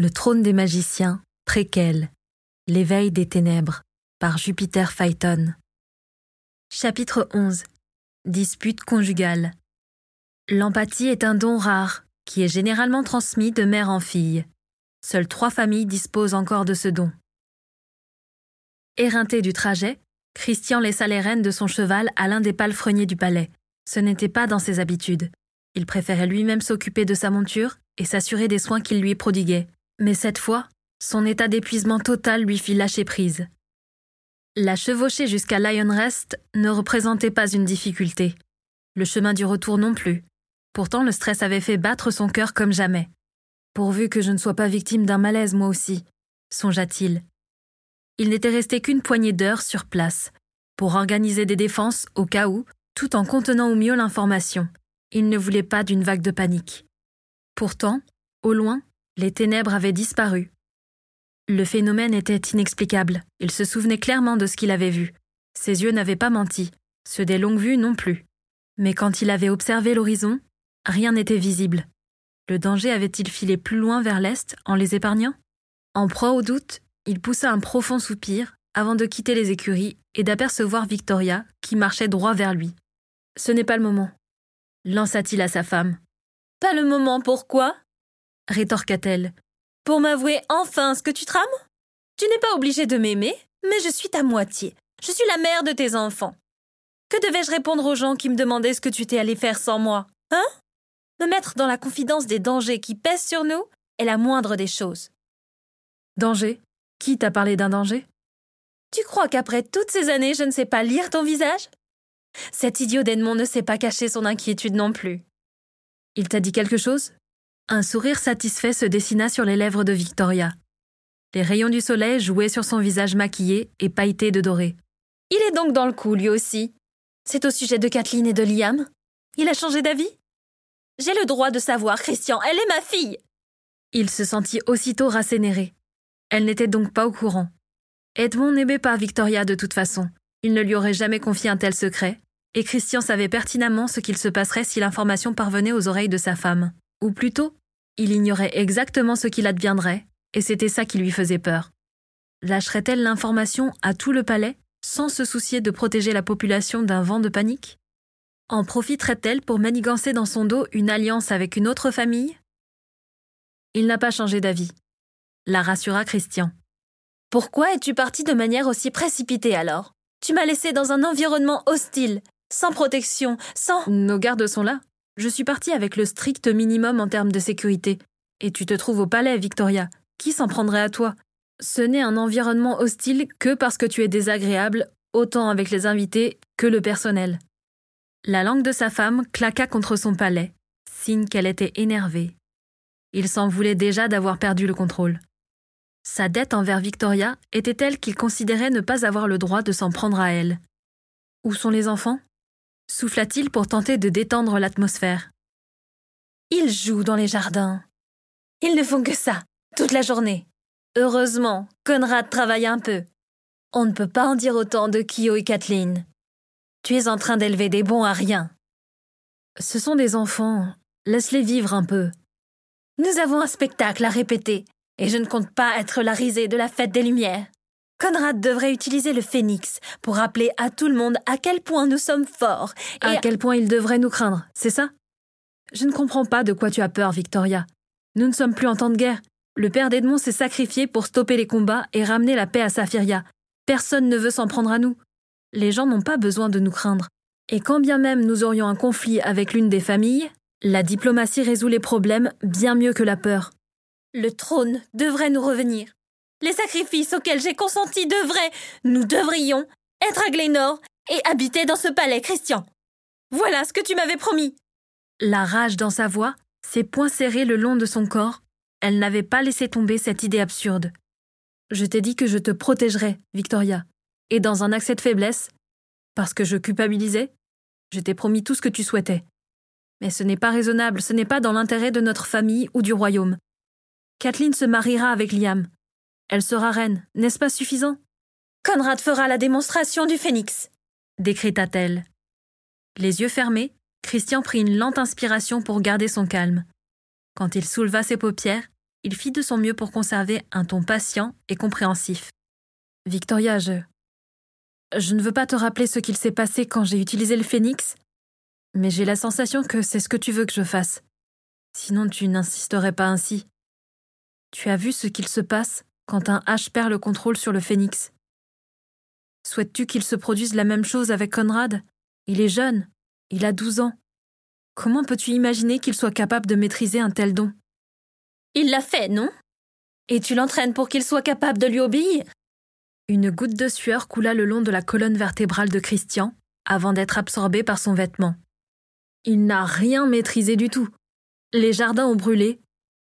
Le trône des magiciens, préquel. L'éveil des ténèbres, par Jupiter Phaeton. Chapitre 11. Dispute conjugale. L'empathie est un don rare, qui est généralement transmis de mère en fille. Seules trois familles disposent encore de ce don. Éreinté du trajet, Christian laissa les rênes de son cheval à l'un des palefreniers du palais. Ce n'était pas dans ses habitudes. Il préférait lui-même s'occuper de sa monture et s'assurer des soins qu'il lui prodiguait. Mais cette fois, son état d'épuisement total lui fit lâcher prise. La chevauchée jusqu'à Lionrest ne représentait pas une difficulté. Le chemin du retour non plus. Pourtant, le stress avait fait battre son cœur comme jamais. Pourvu que je ne sois pas victime d'un malaise moi aussi, songea-t-il. Il, n'était resté qu'une poignée d'heures sur place, pour organiser des défenses au cas où, tout en contenant au mieux l'information. Il ne voulait pas d'une vague de panique. Pourtant, au loin, les ténèbres avaient disparu. Le phénomène était inexplicable. Il se souvenait clairement de ce qu'il avait vu. Ses yeux n'avaient pas menti, ceux des longues vues non plus. Mais quand il avait observé l'horizon, rien n'était visible. Le danger avait-il filé plus loin vers l'est en les épargnant? En proie au doute, il poussa un profond soupir avant de quitter les écuries et d'apercevoir Victoria qui marchait droit vers lui. Ce n'est pas le moment, lança-t-il à sa femme. Pas le moment, pourquoi? Rétorqua-t-elle. Pour m'avouer enfin ce que tu trames? Tu n'es pas obligé de m'aimer, mais je suis ta moitié. Je suis la mère de tes enfants. Que devais-je répondre aux gens qui me demandaient ce que tu t'es allé faire sans moi Hein? Me mettre dans la confidence des dangers qui pèsent sur nous est la moindre des choses. Danger? Qui t'a parlé d'un danger? Tu crois qu'après toutes ces années, je ne sais pas lire ton visage? Cet idiot d'Edmond ne sait pas cacher son inquiétude non plus. Il t'a dit quelque chose? Un sourire satisfait se dessina sur les lèvres de Victoria. Les rayons du soleil jouaient sur son visage maquillé et pailleté de doré. Il est donc dans le coup, lui aussi. C'est au sujet de Kathleen et de Liam Il a changé d'avis? J'ai le droit de savoir, Christian, elle est ma fille Il se sentit aussitôt rassénéré. Elle n'était donc pas au courant. Edmond n'aimait pas Victoria de toute façon. Il ne lui aurait jamais confié un tel secret, et Christian savait pertinemment ce qu'il se passerait si l'information parvenait aux oreilles de sa femme. Ou plutôt, il ignorait exactement ce qu'il adviendrait, et c'était ça qui lui faisait peur. Lâcherait-elle l'information à tout le palais, sans se soucier de protéger la population d'un vent de panique? En profiterait-elle pour manigancer dans son dos une alliance avec une autre famille? Il n'a pas changé d'avis, la rassura Christian. Pourquoi es-tu parti de manière aussi précipitée alors? Tu m'as laissé dans un environnement hostile, sans protection, sans... Nos gardes sont là. Je suis parti avec le strict minimum en termes de sécurité. Et tu te trouves au palais, Victoria. Qui s'en prendrait à toi? Ce n'est un environnement hostile que parce que tu es désagréable, autant avec les invités que le personnel. La langue de sa femme claqua contre son palais, signe qu'elle était énervée. Il s'en voulait déjà d'avoir perdu le contrôle. Sa dette envers Victoria était telle qu'il considérait ne pas avoir le droit de s'en prendre à elle. Où sont les enfants? Souffla-t-il pour tenter de détendre l'atmosphère. Ils jouent dans les jardins. Ils ne font que ça, toute la journée. Heureusement, Conrad travaille un peu. On ne peut pas en dire autant de Kyo et Kathleen. Tu es en train d'élever des bons à rien. Ce sont des enfants. Laisse-les vivre un peu. Nous avons un spectacle à répéter, et je ne compte pas être la risée de la fête des Lumières. Conrad devrait utiliser le phénix pour rappeler à tout le monde à quel point nous sommes forts et à quel point il devrait nous craindre, c'est ça? Je ne comprends pas de quoi tu as peur, Victoria. Nous ne sommes plus en temps de guerre. Le père d'Edmond s'est sacrifié pour stopper les combats et ramener la paix à Saphiria. Personne ne veut s'en prendre à nous. Les gens n'ont pas besoin de nous craindre. Et quand bien même nous aurions un conflit avec l'une des familles, la diplomatie résout les problèmes bien mieux que la peur. Le trône devrait nous revenir. Les sacrifices auxquels j'ai consenti devraient, nous devrions, être à Glénor et habiter dans ce palais, Christian. Voilà ce que tu m'avais promis. La rage dans sa voix, ses poings serrés le long de son corps, elle n'avait pas laissé tomber cette idée absurde. Je t'ai dit que je te protégerais, Victoria. Et dans un accès de faiblesse, parce que je culpabilisais, je t'ai promis tout ce que tu souhaitais. Mais ce n'est pas raisonnable, ce n'est pas dans l'intérêt de notre famille ou du royaume. Kathleen se mariera avec Liam. Elle sera reine, n'est-ce pas suffisant? Conrad fera la démonstration du phénix, décréta-t-elle. Les yeux fermés, Christian prit une lente inspiration pour garder son calme. Quand il souleva ses paupières, il fit de son mieux pour conserver un ton patient et compréhensif. Victoria, je. Je ne veux pas te rappeler ce qu'il s'est passé quand j'ai utilisé le phénix, mais j'ai la sensation que c'est ce que tu veux que je fasse. Sinon, tu n'insisterais pas ainsi. Tu as vu ce qu'il se passe quand un H perd le contrôle sur le phénix. Souhaites-tu qu'il se produise la même chose avec Conrad? Il est jeune, il a douze ans. Comment peux-tu imaginer qu'il soit capable de maîtriser un tel don? Il l'a fait, non? Et tu l'entraînes pour qu'il soit capable de lui obéir? Une goutte de sueur coula le long de la colonne vertébrale de Christian avant d'être absorbée par son vêtement. Il n'a rien maîtrisé du tout. Les jardins ont brûlé,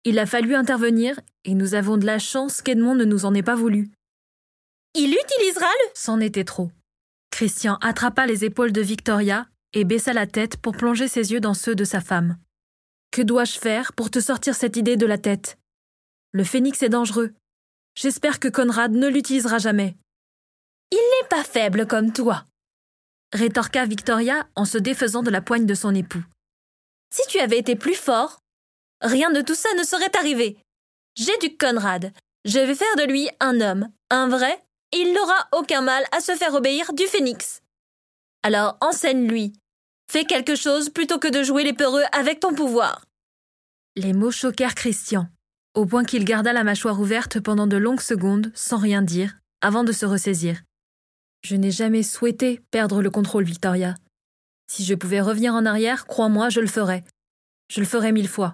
il a fallu intervenir et nous avons de la chance qu'Edmond ne nous en ait pas voulu. Il utilisera le. C'en était trop. Christian attrapa les épaules de Victoria et baissa la tête pour plonger ses yeux dans ceux de sa femme. Que dois-je faire pour te sortir cette idée de la tête? Le phénix est dangereux. J'espère que Conrad ne l'utilisera jamais. Il n'est pas faible comme toi, rétorqua Victoria en se défaisant de la poigne de son époux. Si tu avais été plus fort, rien de tout ça ne serait arrivé. J'ai du Conrad. Je vais faire de lui un homme, un vrai, il n'aura aucun mal à se faire obéir du phénix. Alors enseigne-lui. Fais quelque chose plutôt que de jouer les peureux avec ton pouvoir. Les mots choquèrent Christian, au point qu'il garda la mâchoire ouverte pendant de longues secondes sans rien dire, avant de se ressaisir. Je n'ai jamais souhaité perdre le contrôle, Victoria. Si je pouvais revenir en arrière, crois-moi, je le ferais. Je le ferais mille fois.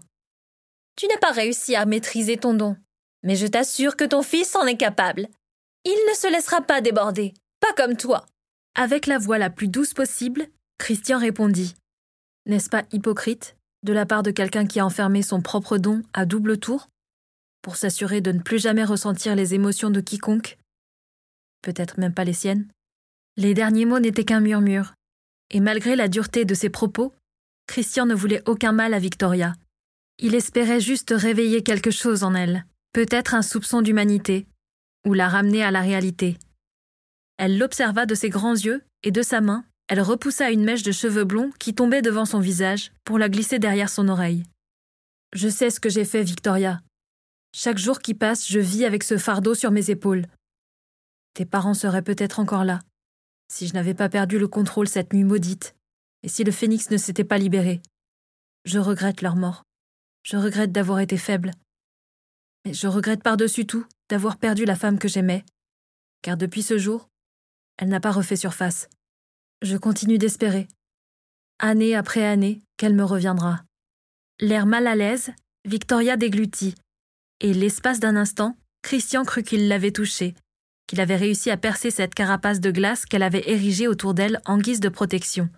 Tu n'as pas réussi à maîtriser ton don, mais je t'assure que ton fils en est capable. Il ne se laissera pas déborder, pas comme toi. Avec la voix la plus douce possible, Christian répondit. N'est-ce pas hypocrite, de la part de quelqu'un qui a enfermé son propre don à double tour, pour s'assurer de ne plus jamais ressentir les émotions de quiconque Peut-être même pas les siennes? Les derniers mots n'étaient qu'un murmure, et malgré la dureté de ses propos, Christian ne voulait aucun mal à Victoria, il espérait juste réveiller quelque chose en elle, peut-être un soupçon d'humanité, ou la ramener à la réalité. Elle l'observa de ses grands yeux, et de sa main, elle repoussa une mèche de cheveux blonds qui tombait devant son visage pour la glisser derrière son oreille. Je sais ce que j'ai fait, Victoria. Chaque jour qui passe, je vis avec ce fardeau sur mes épaules. Tes parents seraient peut-être encore là, si je n'avais pas perdu le contrôle cette nuit maudite, et si le phénix ne s'était pas libéré. Je regrette leur mort. Je regrette d'avoir été faible. Mais je regrette par-dessus tout d'avoir perdu la femme que j'aimais, car depuis ce jour, elle n'a pas refait surface. Je continue d'espérer, année après année, qu'elle me reviendra. L'air mal à l'aise, Victoria déglutit, et l'espace d'un instant, Christian crut qu'il l'avait touchée, qu'il avait réussi à percer cette carapace de glace qu'elle avait érigée autour d'elle en guise de protection.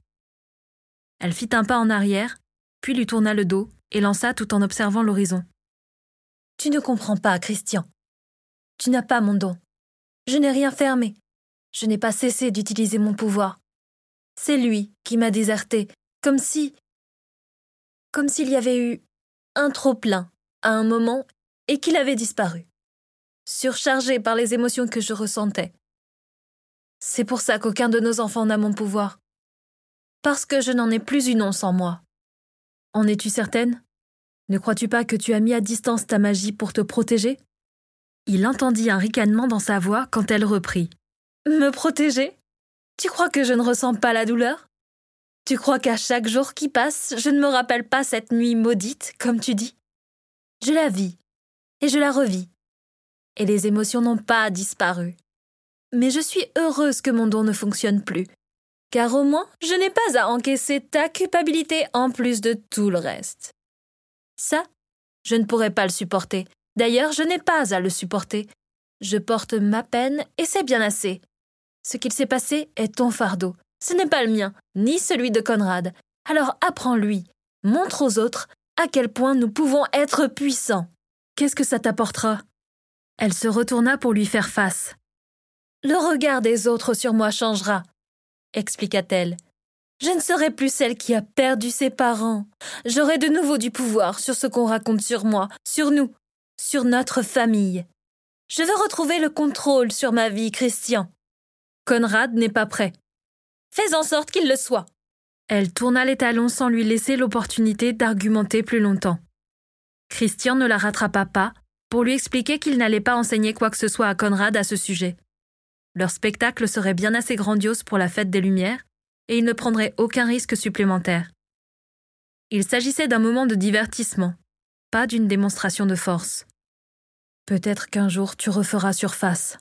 Elle fit un pas en arrière, puis lui tourna le dos et lança tout en observant l'horizon. Tu ne comprends pas, Christian. Tu n'as pas mon don. Je n'ai rien fermé. Je n'ai pas cessé d'utiliser mon pouvoir. C'est lui qui m'a déserté, comme si. comme s'il y avait eu un trop-plein à un moment et qu'il avait disparu, surchargé par les émotions que je ressentais. C'est pour ça qu'aucun de nos enfants n'a mon pouvoir. Parce que je n'en ai plus une once en moi. En es-tu certaine? Ne crois-tu pas que tu as mis à distance ta magie pour te protéger? Il entendit un ricanement dans sa voix quand elle reprit. Me protéger? Tu crois que je ne ressens pas la douleur? Tu crois qu'à chaque jour qui passe, je ne me rappelle pas cette nuit maudite, comme tu dis? Je la vis, et je la revis. Et les émotions n'ont pas disparu. Mais je suis heureuse que mon don ne fonctionne plus, car au moins je n'ai pas à encaisser ta culpabilité en plus de tout le reste. Ça, je ne pourrais pas le supporter. D'ailleurs, je n'ai pas à le supporter. Je porte ma peine et c'est bien assez. Ce qu'il s'est passé est ton fardeau. Ce n'est pas le mien, ni celui de Conrad. Alors apprends-lui, montre aux autres à quel point nous pouvons être puissants. Qu'est-ce que ça t'apportera? Elle se retourna pour lui faire face. Le regard des autres sur moi changera expliqua-t-elle. Je ne serai plus celle qui a perdu ses parents. J'aurai de nouveau du pouvoir sur ce qu'on raconte sur moi, sur nous, sur notre famille. Je veux retrouver le contrôle sur ma vie, Christian. Conrad n'est pas prêt. Fais en sorte qu'il le soit. Elle tourna les talons sans lui laisser l'opportunité d'argumenter plus longtemps. Christian ne la rattrapa pas, pour lui expliquer qu'il n'allait pas enseigner quoi que ce soit à Conrad à ce sujet. Leur spectacle serait bien assez grandiose pour la fête des Lumières, et il ne prendrait aucun risque supplémentaire. Il s'agissait d'un moment de divertissement, pas d'une démonstration de force. Peut-être qu'un jour tu referas surface,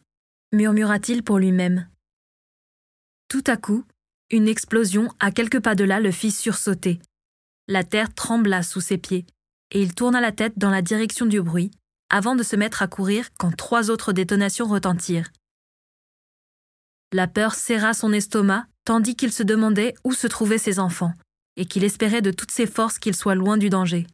murmura-t-il pour lui-même. Tout à coup, une explosion à quelques pas de là le fit sursauter. La terre trembla sous ses pieds, et il tourna la tête dans la direction du bruit, avant de se mettre à courir quand trois autres détonations retentirent. La peur serra son estomac tandis qu'il se demandait où se trouvaient ses enfants, et qu'il espérait de toutes ses forces qu'ils soient loin du danger.